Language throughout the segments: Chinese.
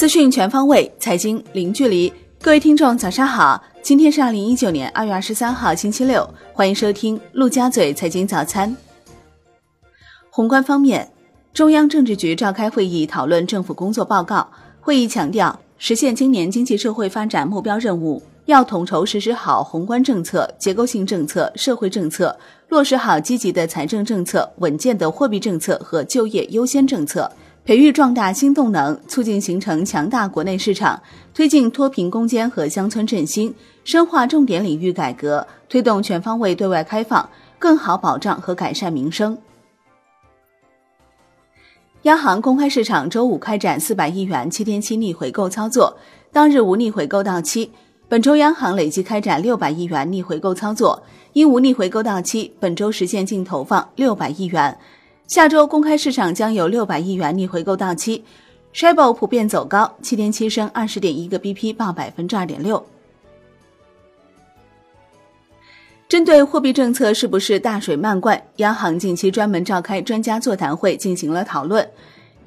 资讯全方位，财经零距离。各位听众，早上好！今天是二零一九年二月二十三号，星期六。欢迎收听陆家嘴财经早餐。宏观方面，中央政治局召开会议讨论政府工作报告。会议强调，实现今年经济社会发展目标任务，要统筹实施好宏观政策、结构性政策、社会政策，落实好积极的财政政策、稳健的货币政策和就业优先政策。培育壮大新动能，促进形成强大国内市场，推进脱贫攻坚和乡村振兴，深化重点领域改革，推动全方位对外开放，更好保障和改善民生。央行公开市场周五开展四百亿元七天期逆回购操作，当日无逆回购到期。本周央行累计开展六百亿元逆回购操作，因无逆回购到期，本周实现净投放六百亿元。下周公开市场将有六百亿元逆回购到期 s h i b o 普遍走高，七天期升二十点一个 BP，报百分之二点六。针对货币政策是不是大水漫灌，央行近期专门召开专家座谈会进行了讨论。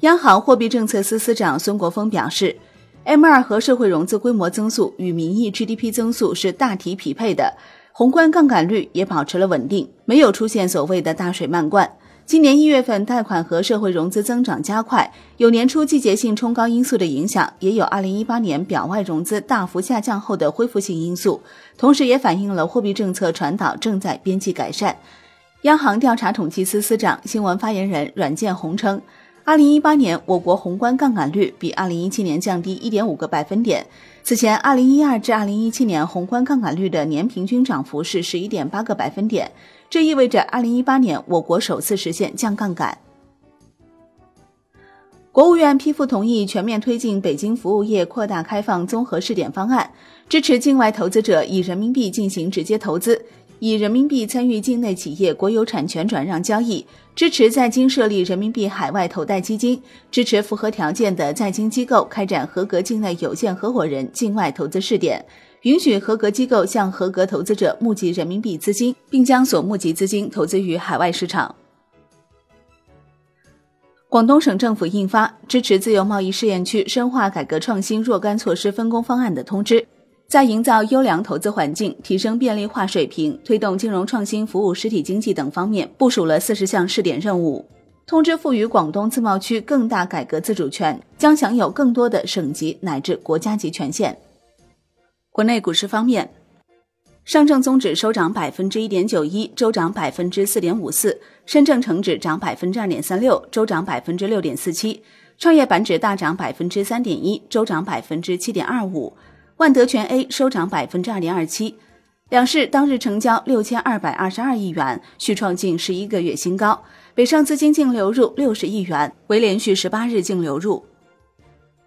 央行货币政策司司长孙国峰表示，M 二和社会融资规模增速与名义 GDP 增速是大体匹配的，宏观杠杆率也保持了稳定，没有出现所谓的大水漫灌。今年一月份贷款和社会融资增长加快，有年初季节性冲高因素的影响，也有二零一八年表外融资大幅下降后的恢复性因素，同时也反映了货币政策传导正在边际改善。央行调查统计司司长、新闻发言人阮建宏称，二零一八年我国宏观杠杆率比二零一七年降低一点五个百分点。此前，二零一二至二零一七年宏观杠杆率的年平均涨幅是十一点八个百分点。这意味着，二零一八年我国首次实现降杠杆。国务院批复同意全面推进北京服务业扩大开放综合试点方案，支持境外投资者以人民币进行直接投资，以人民币参与境内企业国有产权转让交易，支持在京设立人民币海外投贷基金，支持符合条件的在京机构开展合格境内有限合伙人境外投资试点。允许合格机构向合格投资者募集人民币资金，并将所募集资金投资于海外市场。广东省政府印发支持自由贸易试验区深化改革创新若干措施分工方案的通知，在营造优良投资环境、提升便利化水平、推动金融创新服务实体经济等方面部署了四十项试点任务。通知赋予广东自贸区更大改革自主权，将享有更多的省级乃至国家级权限。国内股市方面，上证综指收涨百分之一点九一，周涨百分之四点五四；深证成指涨百分之二点三六，周涨百分之六点四七；创业板指大涨百分之三点一，周涨百分之七点二五；万德全 A 收涨百分之二点二七。两市当日成交六千二百二十二亿元，续创近十一个月新高。北上资金净流入六十亿元，为连续十八日净流入。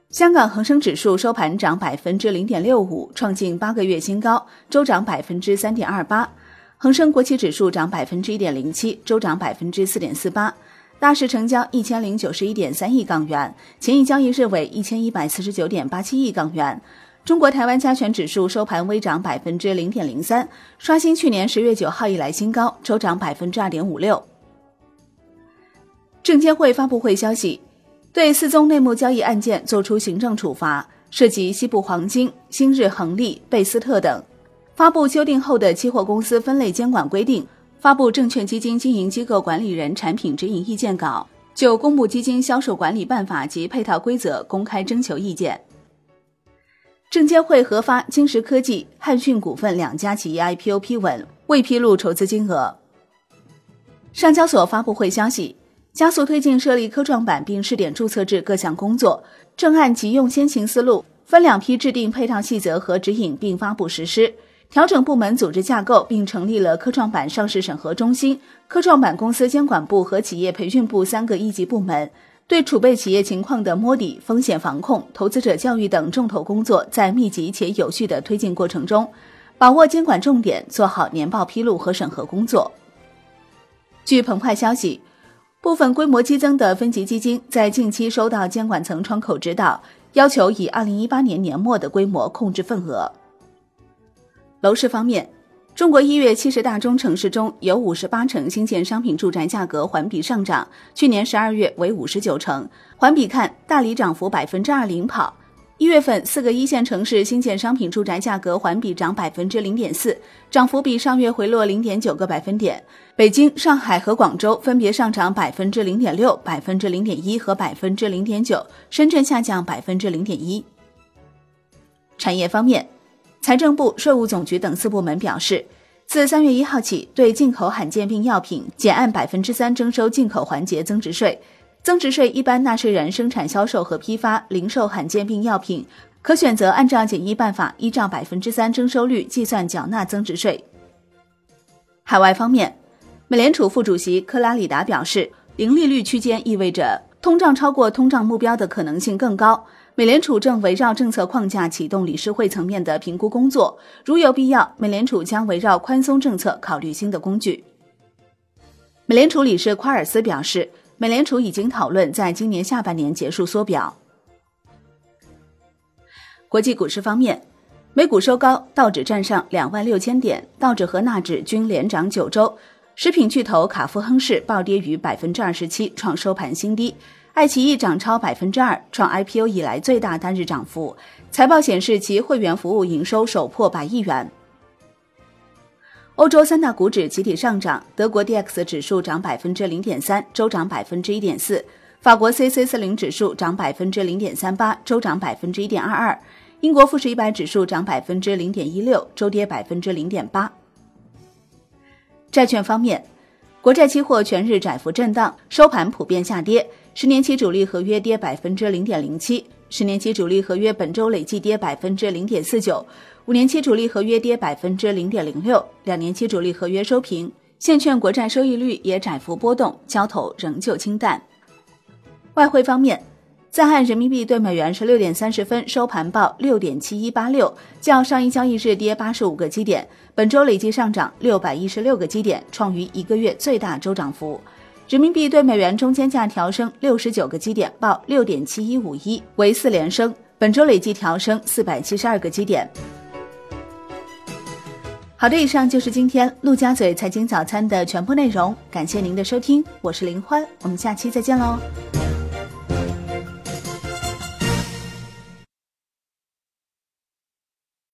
香港恒生指数收盘涨百分之零点六五，创近八个月新高，周涨百分之三点二八。恒生国企指数涨百分之一点零七，周涨百分之四点四八。大市成交一千零九十一点三亿港元，前一交易日为一千一百四十九点八七亿港元。中国台湾加权指数收盘微涨百分之零点零三，刷新去年十月九号以来新高，周涨百分之二点五六。证监会发布会消息。对四宗内幕交易案件作出行政处罚，涉及西部黄金、新日恒利、贝斯特等。发布修订后的期货公司分类监管规定，发布证券基金经营机构管理人产品指引意见稿，就公募基金销售管理办法及配套规则公开征求意见。证监会核发金石科技、汉讯股份两家企业 IPO 批文，未披露筹资金额。上交所发布会消息。加速推进设立科创板并试点注册制各项工作，正按急用先行思路，分两批制定配套细则和指引并发布实施。调整部门组织架构，并成立了科创板上市审核中心、科创板公司监管部和企业培训部三个一级部门。对储备企业情况的摸底、风险防控、投资者教育等重头工作，在密集且有序的推进过程中，把握监管重点，做好年报披露和审核工作。据澎湃消息。部分规模激增的分级基金在近期收到监管层窗口指导，要求以二零一八年年末的规模控制份额。楼市方面，中国一月七十大中城市中有五十八城新建商品住宅价格环比上涨，去年十二月为五十九城，环比看，大理涨幅百分之二领跑，一月份四个一线城市新建商品住宅价格环比涨百分之零点四，涨幅比上月回落零点九个百分点。北京、上海和广州分别上涨百分之零点六、百分之零点一和百分之零点九，深圳下降百分之零点一。产业方面，财政部、税务总局等四部门表示，自三月一号起，对进口罕见病药品减按百分之三征收进口环节增值税。增值税一般纳税人生产、销售和批发、零售罕见病药品，可选择按照简易办法，依照百分之三征收率计算缴纳增值税。海外方面，美联储副主席克拉里达表示，零利率区间意味着通胀超过通胀目标的可能性更高。美联储正围绕政策框架启动理事会层面的评估工作，如有必要，美联储将围绕宽松政策考虑新的工具。美联储理事夸尔斯表示。美联储已经讨论在今年下半年结束缩表。国际股市方面，美股收高，道指站上两万六千点，道指和纳指均连涨九周。食品巨头卡夫亨氏暴跌逾百分之二十七，创收盘新低。爱奇艺涨超百分之二，创 IPO 以来最大单日涨幅。财报显示，其会员服务营收首破百亿元。欧洲三大股指集体上涨，德国 D X 指数涨百分之零点三，周涨百分之一点四；法国 C C 四零指数涨百分之零点三八，周涨百分之一点二二；英国富时一百指数涨百分之零点一六，周跌百分之零点八。债券方面，国债期货全日窄幅震荡，收盘普遍下跌，十年期主力合约跌百分之零点零七。十年期主力合约本周累计跌百分之零点四九，五年期主力合约跌百分之零点零六，两年期主力合约收平。现券国债收益率也窄幅波动，交投仍旧清淡。外汇方面，在岸人民币对美元十六点三十分收盘报六点七一八六，较上一交易日跌八十五个基点，本周累计上涨六百一十六个基点，创于一个月最大周涨幅。人民币对美元中间价调升六十九个基点，报六点七一五一，为四连升。本周累计调升四百七十二个基点。好的，以上就是今天陆家嘴财经早餐的全部内容，感谢您的收听，我是林欢，我们下期再见喽。